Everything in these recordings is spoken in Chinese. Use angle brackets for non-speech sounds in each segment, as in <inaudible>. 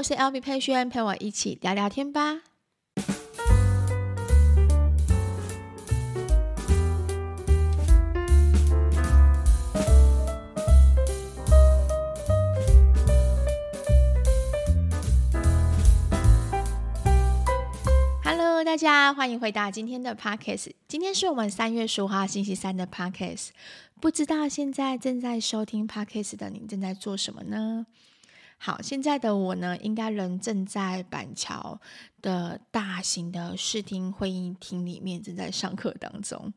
我是 LB 佩萱，陪我一起聊聊天吧。Hello，大家欢迎回到今天的 Podcast。今天是我们三月十五号星期三的 Podcast。不知道现在正在收听 Podcast 的您正在做什么呢？好，现在的我呢，应该人正在板桥的大型的视听会议厅里面，正在上课当中。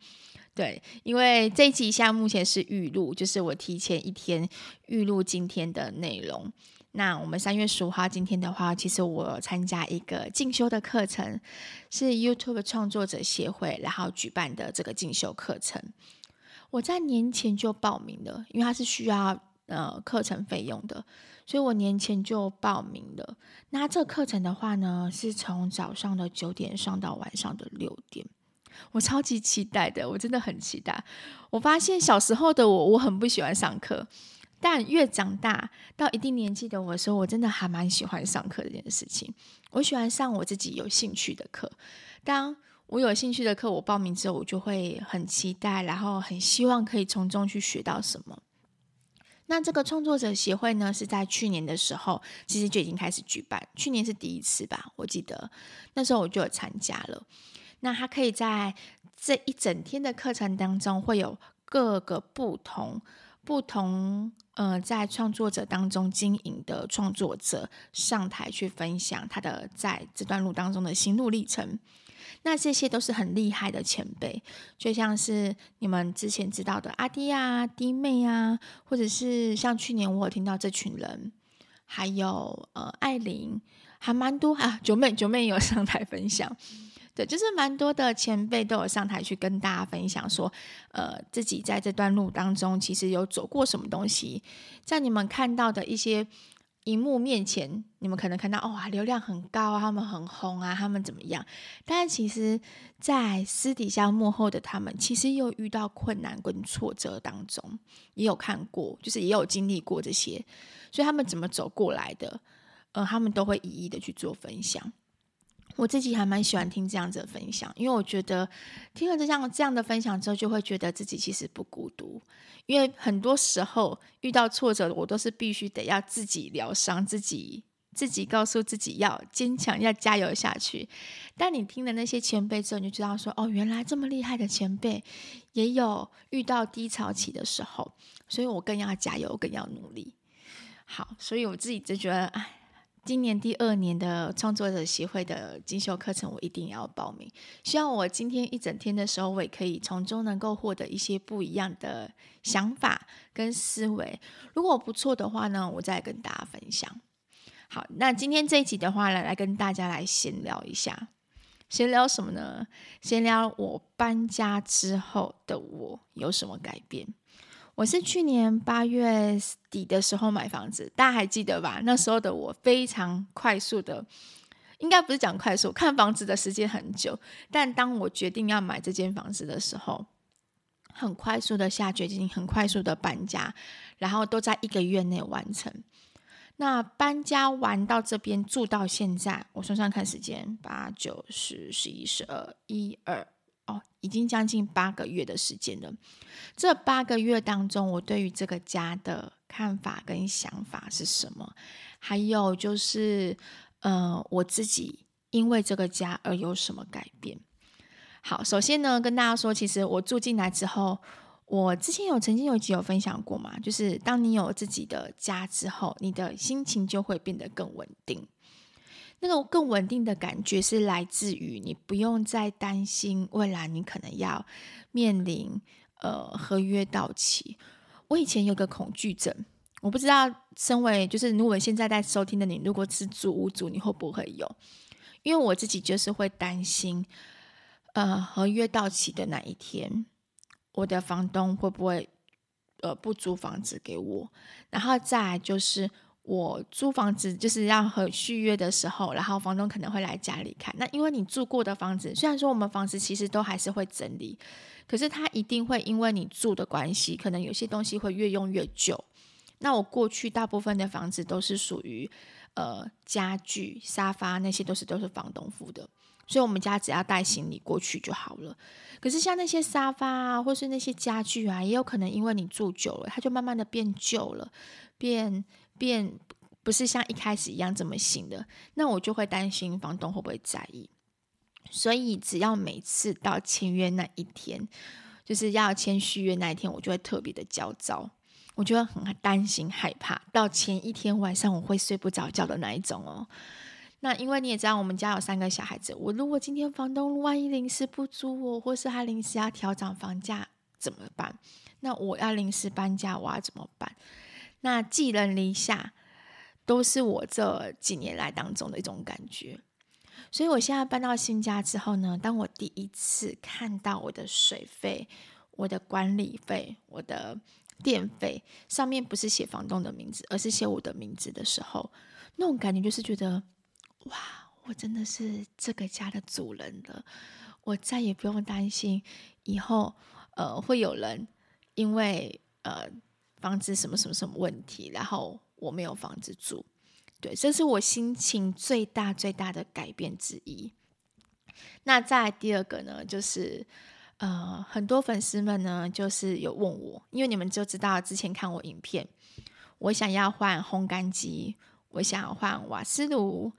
对，因为这一集项目前是预录，就是我提前一天预录今天的内容。那我们三月十五号今天的话，其实我参加一个进修的课程，是 YouTube 创作者协会然后举办的这个进修课程。我在年前就报名了，因为它是需要呃课程费用的。所以我年前就报名了。那这课程的话呢，是从早上的九点上到晚上的六点。我超级期待的，我真的很期待。我发现小时候的我，我很不喜欢上课，但越长大到一定年纪的我的时候，我真的还蛮喜欢上课这件事情。我喜欢上我自己有兴趣的课。当我有兴趣的课，我报名之后，我就会很期待，然后很希望可以从中去学到什么。那这个创作者协会呢，是在去年的时候，其实就已经开始举办。去年是第一次吧，我记得那时候我就有参加了。那他可以在这一整天的课程当中，会有各个不同、不同呃，在创作者当中经营的创作者上台去分享他的在这段路当中的心路历程。那这些都是很厉害的前辈，就像是你们之前知道的阿弟啊、弟妹啊，或者是像去年我有听到这群人，还有呃艾琳，还蛮多啊。九妹九妹也有上台分享，对，就是蛮多的前辈都有上台去跟大家分享说，呃，自己在这段路当中其实有走过什么东西，在你们看到的一些。荧幕面前，你们可能看到哇，流量很高啊，他们很红啊，他们怎么样？但是其实，在私底下幕后的他们，其实又遇到困难跟挫折当中，也有看过，就是也有经历过这些，所以他们怎么走过来的，呃，他们都会一一的去做分享。我自己还蛮喜欢听这样子的分享，因为我觉得听了这样这样的分享之后，就会觉得自己其实不孤独。因为很多时候遇到挫折，我都是必须得要自己疗伤，自己自己告诉自己要坚强，要加油下去。但你听了那些前辈之后，你就知道说，哦，原来这么厉害的前辈也有遇到低潮期的时候，所以我更要加油，更要努力。好，所以我自己就觉得，哎。今年第二年的创作者协会的进修课程，我一定要报名。希望我今天一整天的时候，我也可以从中能够获得一些不一样的想法跟思维。如果不错的话呢，我再跟大家分享。好，那今天这一集的话呢，来跟大家来闲聊一下。闲聊什么呢？闲聊我搬家之后的我有什么改变。我是去年八月底的时候买房子，大家还记得吧？那时候的我非常快速的，应该不是讲快速，看房子的时间很久。但当我决定要买这间房子的时候，很快速的下决心，很快速的搬家，然后都在一个月内完成。那搬家完到这边住到现在，我算算看时间，八九十十一十二一二。哦，已经将近八个月的时间了。这八个月当中，我对于这个家的看法跟想法是什么？还有就是，呃，我自己因为这个家而有什么改变？好，首先呢，跟大家说，其实我住进来之后，我之前有曾经有一集有分享过嘛，就是当你有自己的家之后，你的心情就会变得更稳定。那个更稳定的感觉是来自于你不用再担心未来你可能要面临呃合约到期。我以前有个恐惧症，我不知道身为就是如果现在在收听的你，如果是租屋主，你会不会有？因为我自己就是会担心，呃，合约到期的那一天，我的房东会不会呃不租房子给我？然后再来就是。我租房子就是要和续约的时候，然后房东可能会来家里看。那因为你住过的房子，虽然说我们房子其实都还是会整理，可是他一定会因为你住的关系，可能有些东西会越用越旧。那我过去大部分的房子都是属于呃家具、沙发那些都是都是房东付的，所以我们家只要带行李过去就好了。可是像那些沙发啊，或是那些家具啊，也有可能因为你住久了，它就慢慢的变旧了，变变不是像一开始一样这么新的，那我就会担心房东会不会在意。所以只要每次到签约那一天，就是要签续约那一天，我就会特别的焦躁，我就会很担心害怕，到前一天晚上我会睡不着觉的那一种哦。那因为你也知道，我们家有三个小孩子。我如果今天房东万一临时不租我，或是他临时要调涨房价怎么办？那我要临时搬家，我要怎么办？那寄人篱下，都是我这几年来当中的一种感觉。所以我现在搬到新家之后呢，当我第一次看到我的水费、我的管理费、我的电费上面不是写房东的名字，而是写我的名字的时候，那种感觉就是觉得。哇，我真的是这个家的主人了，我再也不用担心以后呃会有人因为呃房子什么什么什么问题，然后我没有房子住。对，这是我心情最大最大的改变之一。那再第二个呢，就是呃很多粉丝们呢就是有问我，因为你们就知道之前看我影片，我想要换烘干机，我想要换瓦斯炉。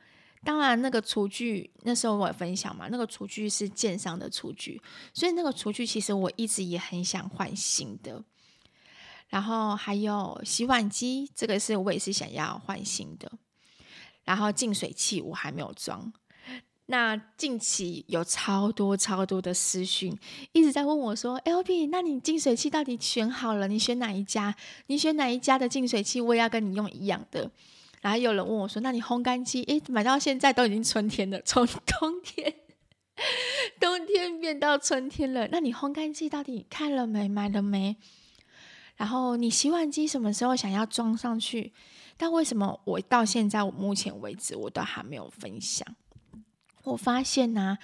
当然，那个厨具那时候我有分享嘛，那个厨具是建商的厨具，所以那个厨具其实我一直也很想换新的。然后还有洗碗机，这个是我也是想要换新的。然后净水器我还没有装。那近期有超多超多的私讯一直在问我说：“LB，那你净水器到底选好了？你选哪一家？你选哪一家的净水器？我也要跟你用一样的。”然后有人问我说：“那你烘干机？诶，买到现在都已经春天了，从冬天冬天变到春天了。那你烘干机到底看了没？买了没？然后你洗碗机什么时候想要装上去？但为什么我到现在我目前为止我都还没有分享？我发现呢、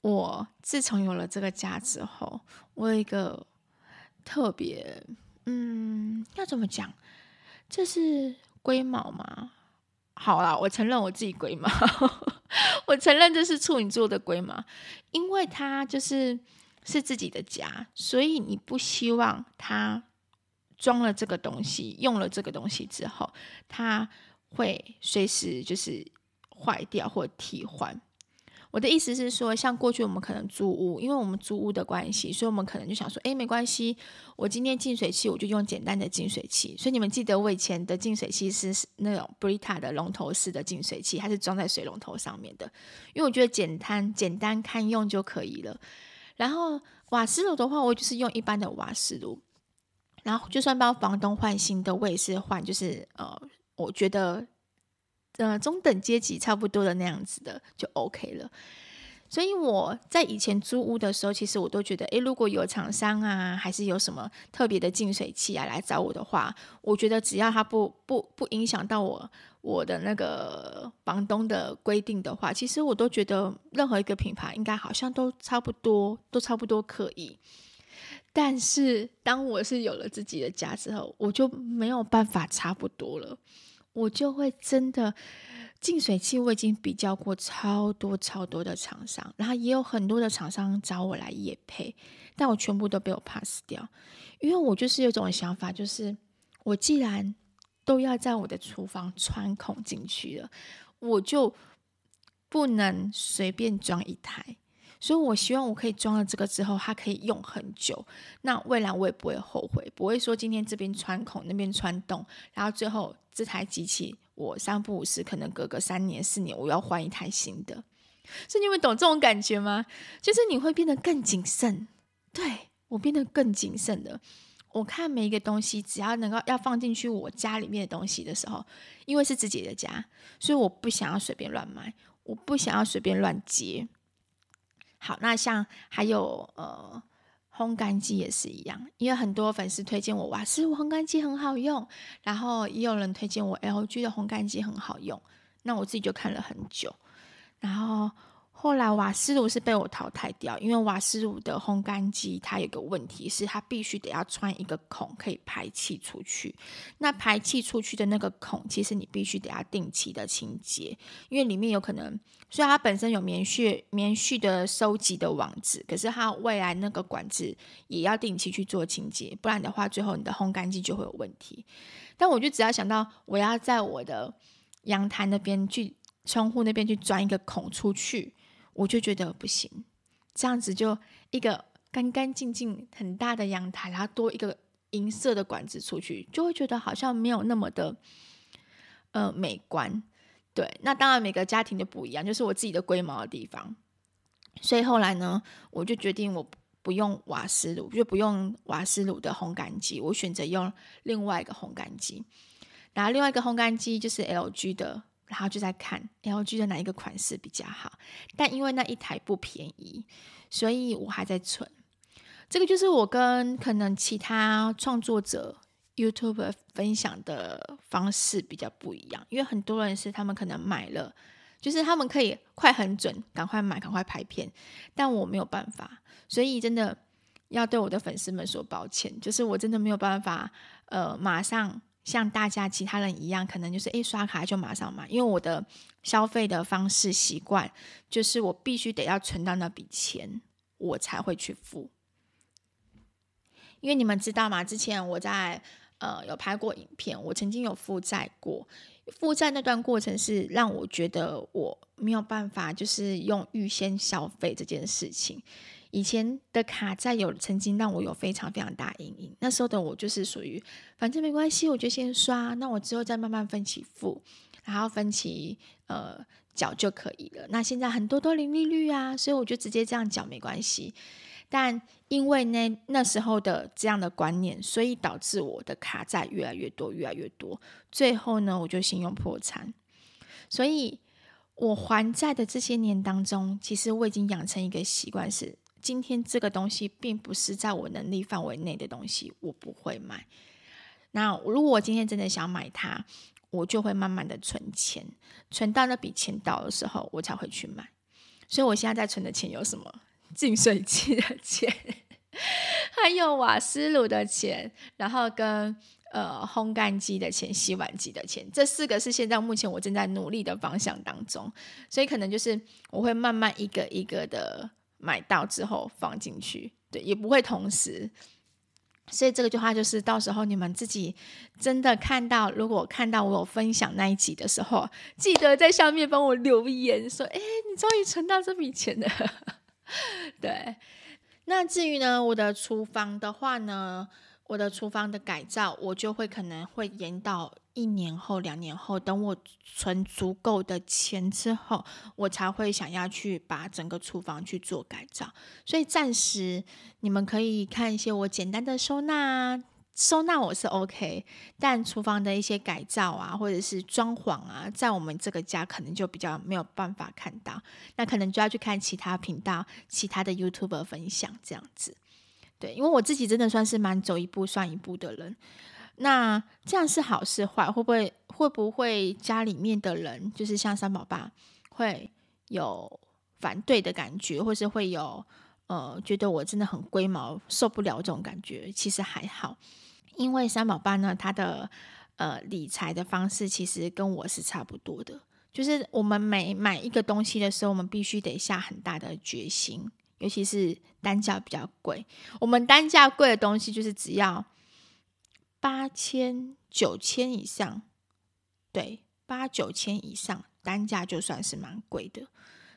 我自从有了这个家之后，我有一个特别，嗯，要怎么讲？这是龟毛吗？”好啦，我承认我自己龟毛，<laughs> 我承认这是处女座的龟毛，因为它就是是自己的家，所以你不希望它装了这个东西，用了这个东西之后，它会随时就是坏掉或替换。我的意思是说，像过去我们可能租屋，因为我们租屋的关系，所以我们可能就想说，哎，没关系，我今天净水器我就用简单的净水器。所以你们记得我以前的净水器是那种 Brita 的龙头式的净水器，它是装在水龙头上面的，因为我觉得简单简单堪用就可以了。然后瓦斯炉的话，我就是用一般的瓦斯炉。然后就算帮房东换新的，我也是换，就是呃，我觉得。呃，中等阶级差不多的那样子的就 OK 了。所以我在以前租屋的时候，其实我都觉得，诶，如果有厂商啊，还是有什么特别的净水器啊来找我的话，我觉得只要它不不不影响到我我的那个房东的规定的话，其实我都觉得任何一个品牌应该好像都差不多，都差不多可以。但是当我是有了自己的家之后，我就没有办法差不多了。我就会真的净水器，我已经比较过超多超多的厂商，然后也有很多的厂商找我来业配，但我全部都被我 pass 掉，因为我就是有种想法，就是我既然都要在我的厨房穿孔进去了，我就不能随便装一台，所以我希望我可以装了这个之后，它可以用很久，那未来我也不会后悔，不会说今天这边穿孔，那边穿洞，然后最后。这台机器，我三不五时，可能隔个三年四年，我要换一台新的。所以你们懂这种感觉吗？就是你会变得更谨慎。对，我变得更谨慎的。我看每一个东西，只要能够要放进去我家里面的东西的时候，因为是自己的家，所以我不想要随便乱买，我不想要随便乱接。好，那像还有呃。烘干机也是一样，因为很多粉丝推荐我瓦斯烘干机很好用，然后也有人推荐我 LG 的烘干机很好用，那我自己就看了很久。然后后来瓦斯炉是被我淘汰掉，因为瓦斯炉的烘干机它有个问题是，它必须得要穿一个孔可以排气出去。那排气出去的那个孔，其实你必须得要定期的清洁，因为里面有可能，虽然它本身有棉絮棉絮的收集的网子，可是它未来那个管子也要定期去做清洁，不然的话，最后你的烘干机就会有问题。但我就只要想到我要在我的阳台那边去窗户那边去钻一个孔出去。我就觉得不行，这样子就一个干干净净很大的阳台，然后多一个银色的管子出去，就会觉得好像没有那么的呃美观。对，那当然每个家庭都不一样，就是我自己的龟毛的地方。所以后来呢，我就决定我不用瓦斯炉，就不用瓦斯炉的烘干机，我选择用另外一个烘干机。然后另外一个烘干机就是 LG 的。然后就在看 LG 的哪一个款式比较好，但因为那一台不便宜，所以我还在存。这个就是我跟可能其他创作者 YouTube 分享的方式比较不一样，因为很多人是他们可能买了，就是他们可以快很准，赶快买，赶快拍片，但我没有办法，所以真的要对我的粉丝们说抱歉，就是我真的没有办法，呃，马上。像大家其他人一样，可能就是诶刷卡就马上买，因为我的消费的方式习惯就是我必须得要存到那笔钱，我才会去付。因为你们知道吗？之前我在呃有拍过影片，我曾经有负债过，负债那段过程是让我觉得我没有办法，就是用预先消费这件事情。以前的卡债有曾经让我有非常非常大阴影，那时候的我就是属于反正没关系，我就先刷，那我之后再慢慢分期付，然后分期呃缴就可以了。那现在很多都零利率啊，所以我就直接这样缴没关系。但因为那那时候的这样的观念，所以导致我的卡债越来越多，越来越多，最后呢，我就信用破产。所以我还债的这些年当中，其实我已经养成一个习惯是。今天这个东西并不是在我能力范围内的东西，我不会买。那如果我今天真的想买它，我就会慢慢的存钱，存到那笔钱到的时候，我才会去买。所以我现在在存的钱有什么？净水器的钱，<laughs> 还有瓦斯炉的钱，然后跟呃烘干机的钱、洗碗机的钱，这四个是现在目前我正在努力的方向当中。所以可能就是我会慢慢一个一个的。买到之后放进去，对，也不会同时。所以这个句话就是，到时候你们自己真的看到，如果看到我有分享那一集的时候，记得在下面帮我留言说：“哎，你终于存到这笔钱了。”对。那至于呢，我的厨房的话呢，我的厨房的改造，我就会可能会延到。一年后、两年后，等我存足够的钱之后，我才会想要去把整个厨房去做改造。所以暂时你们可以看一些我简单的收纳啊，收纳我是 OK，但厨房的一些改造啊，或者是装潢啊，在我们这个家可能就比较没有办法看到，那可能就要去看其他频道、其他的 YouTube 分享这样子。对，因为我自己真的算是蛮走一步算一步的人。那这样是好是坏？会不会会不会家里面的人就是像三宝爸会有反对的感觉，或是会有呃觉得我真的很龟毛，受不了这种感觉？其实还好，因为三宝爸呢，他的呃理财的方式其实跟我是差不多的，就是我们每买一个东西的时候，我们必须得下很大的决心，尤其是单价比较贵，我们单价贵的东西就是只要。八千九千以上，对，八九千以上单价就算是蛮贵的，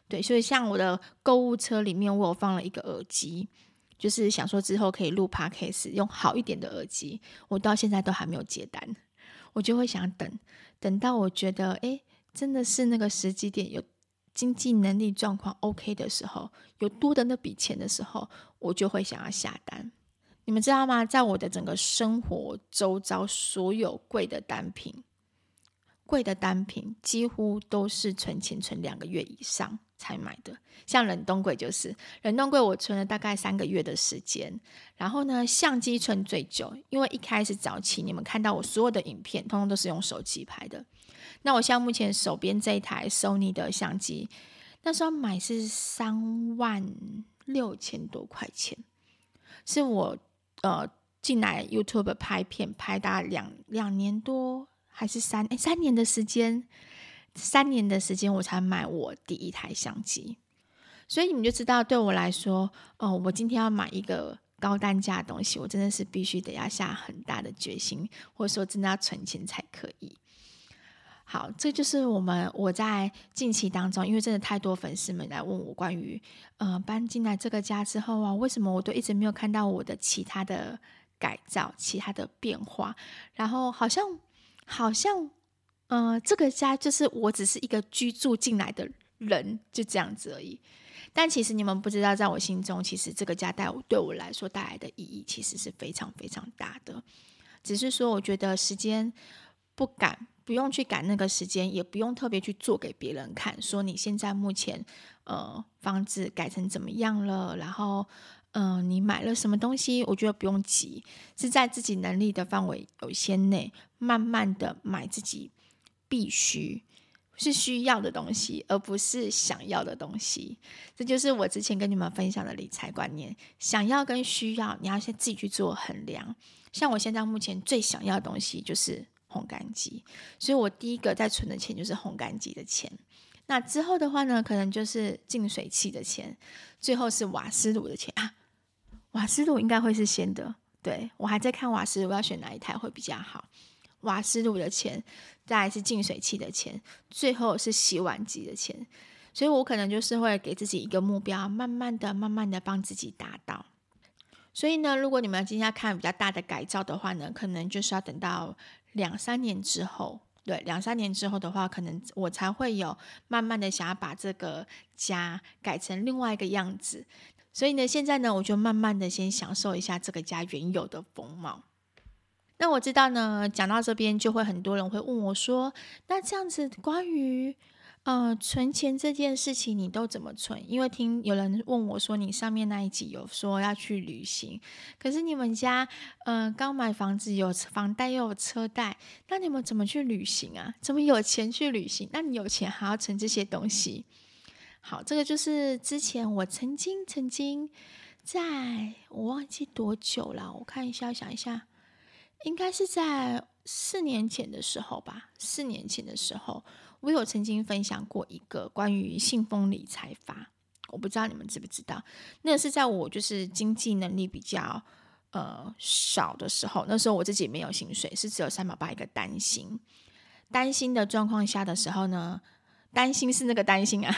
对，所以像我的购物车里面，我有放了一个耳机，就是想说之后可以录 Podcast 用好一点的耳机，我到现在都还没有接单，我就会想等，等到我觉得诶，真的是那个时机点有经济能力状况 OK 的时候，有多的那笔钱的时候，我就会想要下单。你们知道吗？在我的整个生活周遭，所有贵的单品，贵的单品几乎都是存钱存两个月以上才买的。像冷冻柜就是冷冻柜，我存了大概三个月的时间。然后呢，相机存最久，因为一开始早期你们看到我所有的影片，通通都是用手机拍的。那我像目前手边这一台 Sony 的相机，那时候买是三万六千多块钱，是我呃进来 YouTube 拍片拍大概两两年多还是三哎三年的时间，三年的时间我才买我第一台相机，所以你们就知道对我来说，哦、我今天要买一个高单价的东西，我真的是必须得要下很大的决心，或者说真的要存钱才可以。好，这就是我们我在近期当中，因为真的太多粉丝们来问我关于，呃，搬进来这个家之后啊，为什么我都一直没有看到我的其他的改造、其他的变化？然后好像好像，呃，这个家就是我只是一个居住进来的人，就这样子而已。但其实你们不知道，在我心中，其实这个家带我对我来说带来的意义，其实是非常非常大的。只是说，我觉得时间不赶。不用去赶那个时间，也不用特别去做给别人看，说你现在目前呃房子改成怎么样了，然后嗯、你买了什么东西，我觉得不用急，是在自己能力的范围有限内，慢慢的买自己必须是需要的东西，而不是想要的东西。这就是我之前跟你们分享的理财观念，想要跟需要，你要先自己去做衡量。像我现在目前最想要的东西就是。烘干机，所以我第一个在存的钱就是烘干机的钱。那之后的话呢，可能就是净水器的钱，最后是瓦斯炉的钱啊。瓦斯炉应该会是先的，对，我还在看瓦斯炉要选哪一台会比较好。瓦斯炉的钱，再来是净水器的钱，最后是洗碗机的钱。所以我可能就是会给自己一个目标，慢慢的、慢慢的帮自己达到。所以呢，如果你们今天要看比较大的改造的话呢，可能就是要等到。两三年之后，对，两三年之后的话，可能我才会有慢慢的想要把这个家改成另外一个样子。所以呢，现在呢，我就慢慢的先享受一下这个家原有的风貌。那我知道呢，讲到这边就会很多人会问我说，那这样子关于。呃，存钱这件事情你都怎么存？因为听有人问我说，你上面那一集有说要去旅行，可是你们家呃刚买房子，有房贷又有车贷，那你们怎么去旅行啊？怎么有钱去旅行？那你有钱还要存这些东西？好，这个就是之前我曾经曾经在我忘记多久了，我看一下，想一下，应该是在四年前的时候吧，四年前的时候。我有曾经分享过一个关于信封理财法，我不知道你们知不知道。那是在我就是经济能力比较呃少的时候，那时候我自己没有薪水，是只有三毛爸一个担心，担心的状况下的时候呢，担心是那个担心啊。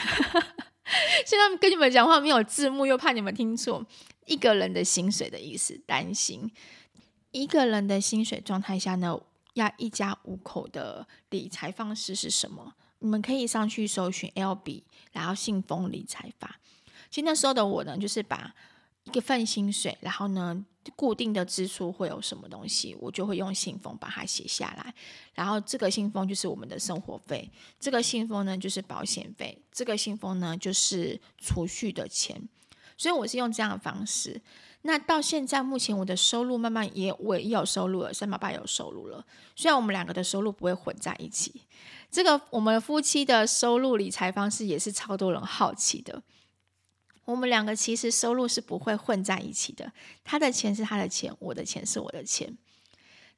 现在跟你们讲话没有字幕，又怕你们听错，一个人的薪水的意思，担心一个人的薪水状态下呢。要一家五口的理财方式是什么？你们可以上去搜寻 LB，然后信封理财法。其实那时候的我呢，就是把一个份薪水，然后呢固定的支出会有什么东西，我就会用信封把它写下来。然后这个信封就是我们的生活费，这个信封呢就是保险费，这个信封呢就是储蓄的钱。所以我是用这样的方式。那到现在目前，我的收入慢慢也我也有收入了，三毛爸有收入了。虽然我们两个的收入不会混在一起，这个我们夫妻的收入理财方式也是超多人好奇的。我们两个其实收入是不会混在一起的，他的钱是他的钱，我的钱是我的钱。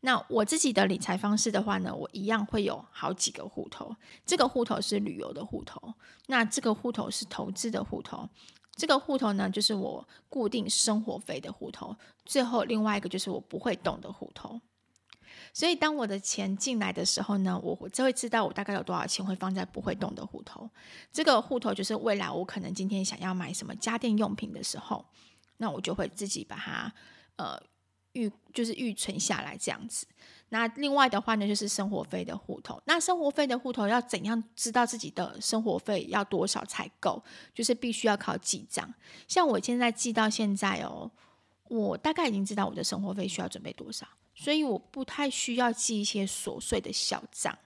那我自己的理财方式的话呢，我一样会有好几个户头，这个户头是旅游的户头，那这个户头是投资的户头。这个户头呢，就是我固定生活费的户头。最后另外一个就是我不会动的户头。所以当我的钱进来的时候呢，我就会知道我大概有多少钱会放在不会动的户头。这个户头就是未来我可能今天想要买什么家电用品的时候，那我就会自己把它呃预就是预存下来这样子。那另外的话呢，就是生活费的户头。那生活费的户头要怎样知道自己的生活费要多少才够？就是必须要靠记账。像我现在记到现在哦，我大概已经知道我的生活费需要准备多少，所以我不太需要记一些琐碎的小账。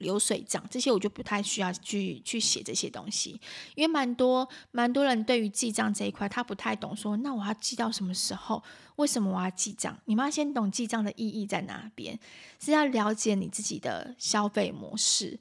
流水账这些我就不太需要去去写这些东西，因为蛮多蛮多人对于记账这一块他不太懂说，说那我要记到什么时候？为什么我要记账？你们要先懂记账的意义在哪边，是要了解你自己的消费模式。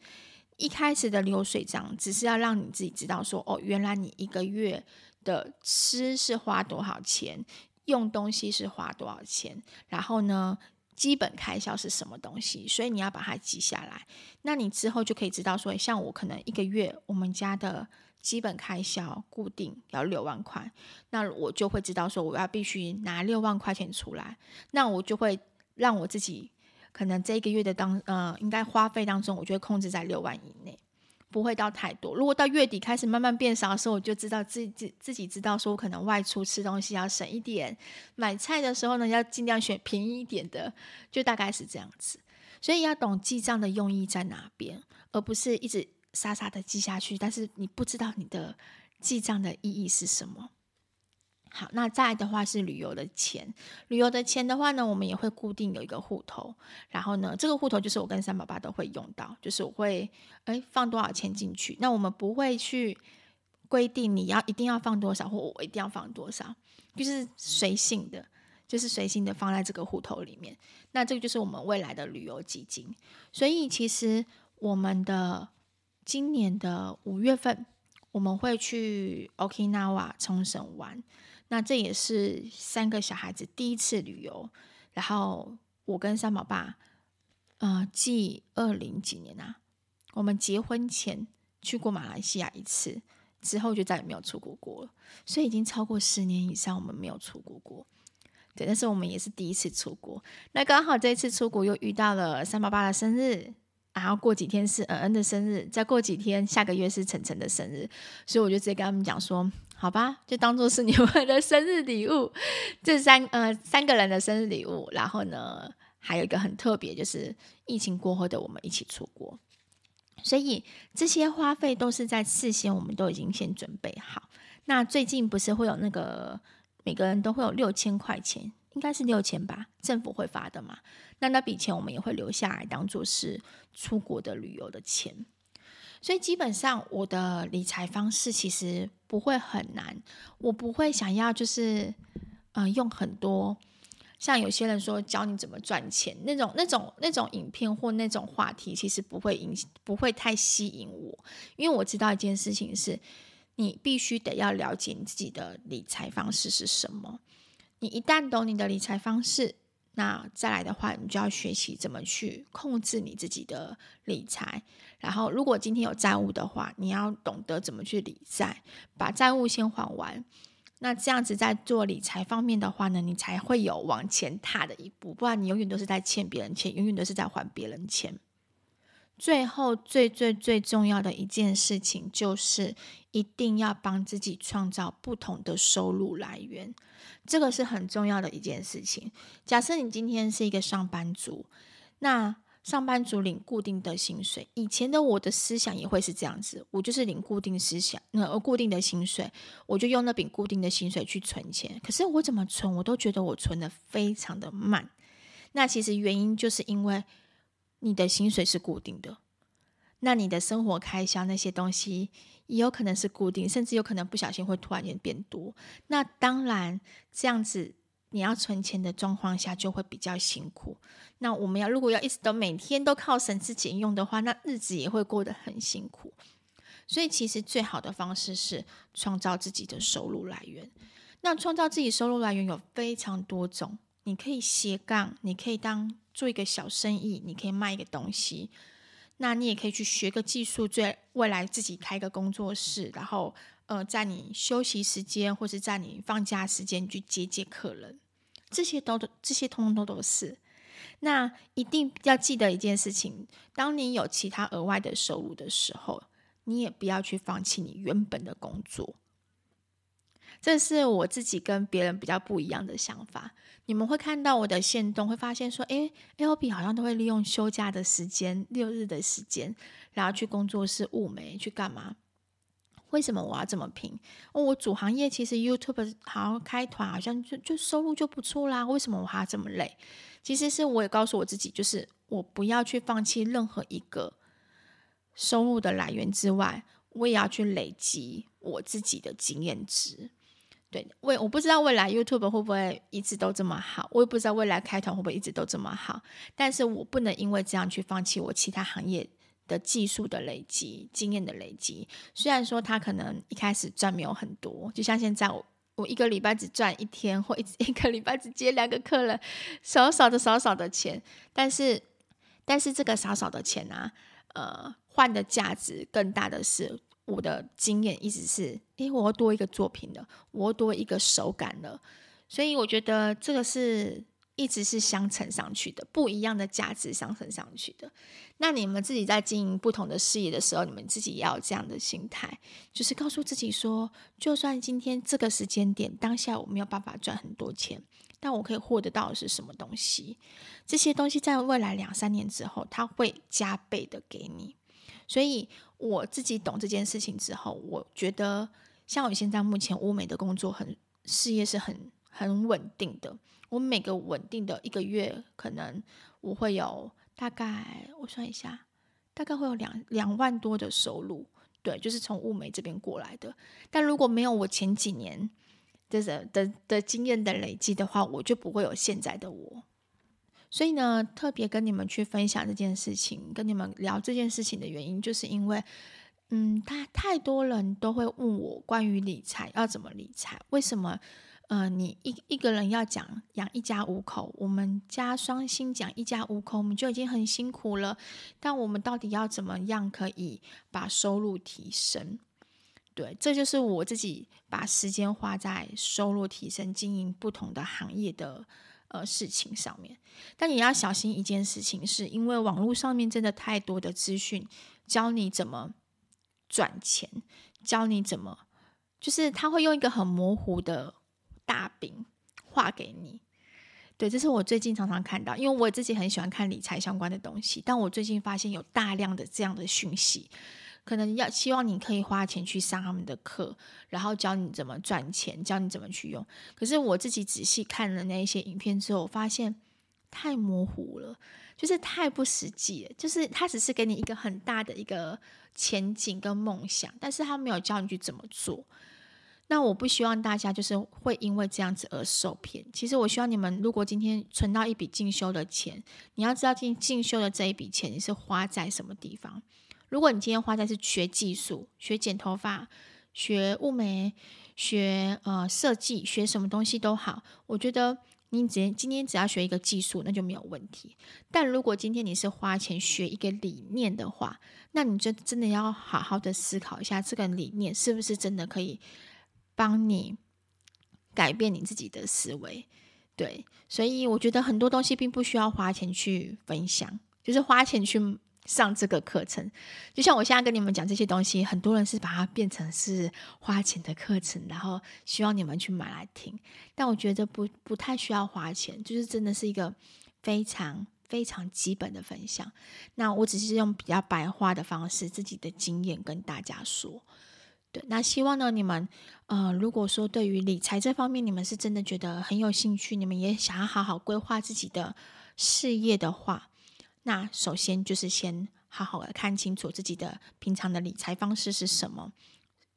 一开始的流水账只是要让你自己知道说，哦，原来你一个月的吃是花多少钱，用东西是花多少钱，然后呢，基本开销是什么东西，所以你要把它记下来。那你之后就可以知道说，像我可能一个月我们家的基本开销固定要六万块，那我就会知道说，我要必须拿六万块钱出来，那我就会让我自己。可能这一个月的当呃，应该花费当中，我就会控制在六万以内，不会到太多。如果到月底开始慢慢变少的时候，我就知道自己自己知道说，我可能外出吃东西要省一点，买菜的时候呢，要尽量选便宜一点的，就大概是这样子。所以要懂记账的用意在哪边，而不是一直傻傻的记下去，但是你不知道你的记账的意义是什么。好，那再来的话是旅游的钱。旅游的钱的话呢，我们也会固定有一个户头，然后呢，这个户头就是我跟三宝爸都会用到，就是我会诶放多少钱进去。那我们不会去规定你要一定要放多少，或我一定要放多少，就是随性的，就是随性的放在这个户头里面。那这个就是我们未来的旅游基金。所以其实我们的今年的五月份，我们会去 Okinawa 冲绳玩。那这也是三个小孩子第一次旅游，然后我跟三宝爸，呃，继二零几年啊，我们结婚前去过马来西亚一次，之后就再也没有出过国了，所以已经超过十年以上我们没有出国过。对，但是我们也是第一次出国。那刚好这一次出国又遇到了三宝爸的生日，然后过几天是恩恩的生日，再过几天下个月是晨晨的生日，所以我就直接跟他们讲说。好吧，就当做是你们的生日礼物，这三呃三个人的生日礼物。然后呢，还有一个很特别，就是疫情过后的我们一起出国，所以这些花费都是在事先我们都已经先准备好。那最近不是会有那个每个人都会有六千块钱，应该是六千吧，政府会发的嘛？那那笔钱我们也会留下来当做是出国的旅游的钱。所以基本上我的理财方式其实不会很难，我不会想要就是嗯、呃、用很多像有些人说教你怎么赚钱那种那种那种影片或那种话题，其实不会影不会太吸引我，因为我知道一件事情是，你必须得要了解你自己的理财方式是什么，你一旦懂你的理财方式。那再来的话，你就要学习怎么去控制你自己的理财。然后，如果今天有债务的话，你要懂得怎么去理债，把债务先还完。那这样子在做理财方面的话呢，你才会有往前踏的一步。不然你永远都是在欠别人钱，永远都是在还别人钱。最后，最最最重要的一件事情就是，一定要帮自己创造不同的收入来源。这个是很重要的一件事情。假设你今天是一个上班族，那上班族领固定的薪水，以前的我的思想也会是这样子，我就是领固定思想，那固定的薪水，我就用那笔固定的薪水去存钱。可是我怎么存，我都觉得我存得非常的慢。那其实原因就是因为你的薪水是固定的，那你的生活开销那些东西。也有可能是固定，甚至有可能不小心会突然间变多。那当然，这样子你要存钱的状况下就会比较辛苦。那我们要如果要一直都每天都靠省吃俭用的话，那日子也会过得很辛苦。所以，其实最好的方式是创造自己的收入来源。那创造自己收入来源有非常多种，你可以斜杠，你可以当做一个小生意，你可以卖一个东西。那你也可以去学个技术，最未来自己开个工作室，然后呃，在你休息时间或是在你放假时间去接接客人，这些都这些通通都都是。那一定要记得一件事情：当你有其他额外的收入的时候，你也不要去放弃你原本的工作。这是我自己跟别人比较不一样的想法。你们会看到我的限动，会发现说，诶，LB 好像都会利用休假的时间、六日的时间，然后去工作室雾眉去干嘛？为什么我要这么拼？哦，我主行业其实 YouTube 好像开团，好像就就收入就不错啦。为什么我还要这么累？其实是我也告诉我自己，就是我不要去放弃任何一个收入的来源之外，我也要去累积我自己的经验值。对，未我不知道未来 YouTube 会不会一直都这么好，我也不知道未来开团会不会一直都这么好，但是我不能因为这样去放弃我其他行业的技术的累积、经验的累积。虽然说他可能一开始赚没有很多，就像现在我，我一个礼拜只赚一天，或一 <laughs> 一个礼拜只接两个客人，少少的少少的钱，但是但是这个少少的钱啊，呃，换的价值更大的是我的经验，一直是，诶，我要多一个作品了，我要多一个手感了，所以我觉得这个是。一直是相乘上去的，不一样的价值相乘上去的。那你们自己在经营不同的事业的时候，你们自己也要这样的心态，就是告诉自己说，就算今天这个时间点当下我没有办法赚很多钱，但我可以获得到的是什么东西？这些东西在未来两三年之后，它会加倍的给你。所以我自己懂这件事情之后，我觉得像我现在目前物美的工作很事业是很很稳定的。我每个稳定的一个月，可能我会有大概，我算一下，大概会有两两万多的收入，对，就是从物美这边过来的。但如果没有我前几年的的，的经验的累积的话，我就不会有现在的我。所以呢，特别跟你们去分享这件事情，跟你们聊这件事情的原因，就是因为，嗯，他太多人都会问我关于理财要怎么理财，为什么？呃，你一一个人要讲养一家五口，我们家双薪讲一家五口，我们就已经很辛苦了。但我们到底要怎么样可以把收入提升？对，这就是我自己把时间花在收入提升、经营不同的行业的呃事情上面。但你要小心一件事情，是因为网络上面真的太多的资讯，教你怎么赚钱，教你怎么，就是他会用一个很模糊的。大饼画给你，对，这是我最近常常看到，因为我自己很喜欢看理财相关的东西，但我最近发现有大量的这样的讯息，可能要希望你可以花钱去上他们的课，然后教你怎么赚钱，教你怎么去用。可是我自己仔细看了那一些影片之后，我发现太模糊了，就是太不实际了，就是他只是给你一个很大的一个前景跟梦想，但是他没有教你去怎么做。那我不希望大家就是会因为这样子而受骗。其实我希望你们，如果今天存到一笔进修的钱，你要知道进进修的这一笔钱你是花在什么地方。如果你今天花在是学技术、学剪头发、学物美、学呃设计、学什么东西都好，我觉得你只今天只要学一个技术，那就没有问题。但如果今天你是花钱学一个理念的话，那你就真的要好好的思考一下，这个理念是不是真的可以。帮你改变你自己的思维，对，所以我觉得很多东西并不需要花钱去分享，就是花钱去上这个课程。就像我现在跟你们讲这些东西，很多人是把它变成是花钱的课程，然后希望你们去买来听。但我觉得不不太需要花钱，就是真的是一个非常非常基本的分享。那我只是用比较白话的方式，自己的经验跟大家说。对，那希望呢，你们，呃，如果说对于理财这方面，你们是真的觉得很有兴趣，你们也想要好好规划自己的事业的话，那首先就是先好好的看清楚自己的平常的理财方式是什么，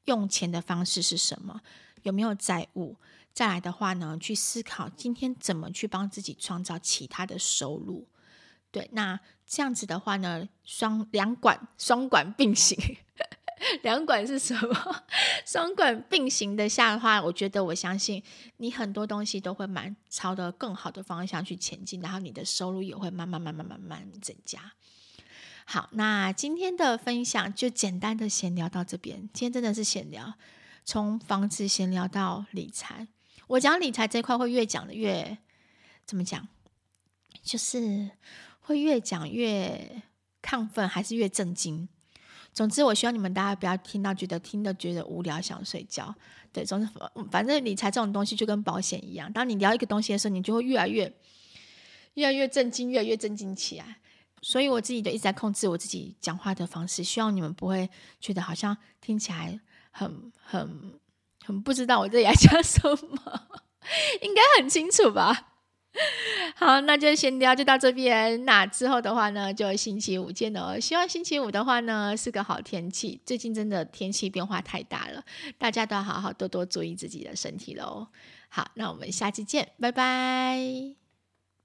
用钱的方式是什么，有没有债务？再来的话呢，去思考今天怎么去帮自己创造其他的收入。对，那这样子的话呢，双两管双管并行。两管是什么？<laughs> 双管并行的下的话，我觉得我相信你很多东西都会蛮朝着更好的方向去前进，然后你的收入也会慢慢慢慢慢慢增加。好，那今天的分享就简单的闲聊到这边。今天真的是闲聊，从房子闲聊到理财。我讲理财这块会越讲的越怎么讲？就是会越讲越亢奋，还是越震惊？总之，我希望你们大家不要听到觉得听的觉得无聊想睡觉。对，总之反正理财这种东西就跟保险一样，当你聊一个东西的时候，你就会越来越越来越震惊，越来越震惊起来。所以我自己就一直在控制我自己讲话的方式，希望你们不会觉得好像听起来很很很不知道我这里在讲什么，<laughs> 应该很清楚吧。<laughs> 好，那就先聊就到这边。那之后的话呢，就星期五见哦。希望星期五的话呢是个好天气。最近真的天气变化太大了，大家都要好好多多注意自己的身体喽。好，那我们下期见，拜拜。